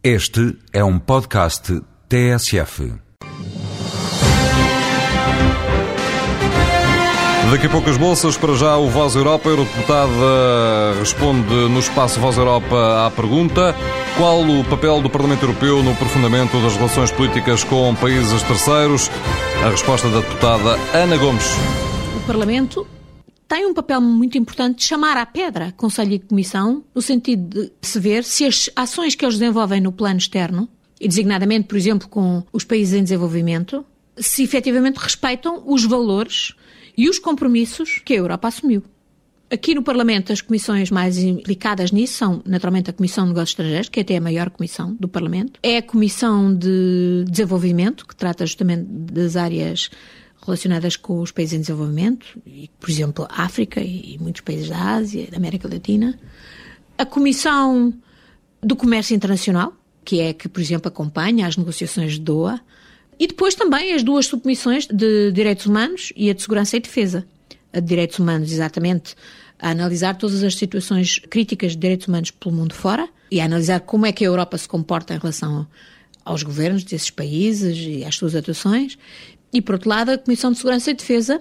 Este é um podcast TSF. Daqui a pouco as bolsas, para já o Voz Europa. A Eurodeputada responde no espaço Voz Europa à pergunta qual o papel do Parlamento Europeu no aprofundamento das relações políticas com países terceiros. A resposta da deputada Ana Gomes. O Parlamento tem um papel muito importante de chamar à pedra Conselho e Comissão, no sentido de se ver se as ações que eles desenvolvem no plano externo, e designadamente, por exemplo, com os países em desenvolvimento, se efetivamente respeitam os valores e os compromissos que a Europa assumiu. Aqui no Parlamento, as comissões mais implicadas nisso são, naturalmente, a Comissão de Negócios Estrangeiros, que é até a maior comissão do Parlamento, é a Comissão de Desenvolvimento, que trata justamente das áreas relacionadas com os países em desenvolvimento, por exemplo, África e muitos países da Ásia e da América Latina. A Comissão do Comércio Internacional, que é que, por exemplo, acompanha as negociações de Doha. E depois também as duas subcomissões de Direitos Humanos e a de Segurança e Defesa. A de Direitos Humanos, exatamente, a analisar todas as situações críticas de direitos humanos pelo mundo fora e a analisar como é que a Europa se comporta em relação aos governos desses países e às suas atuações. E, por outro lado, a Comissão de Segurança e Defesa,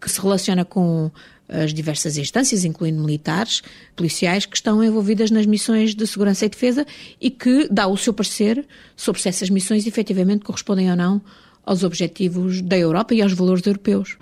que se relaciona com as diversas instâncias, incluindo militares, policiais, que estão envolvidas nas missões de segurança e defesa e que dá o seu parecer sobre se essas missões efetivamente correspondem ou não aos objetivos da Europa e aos valores europeus.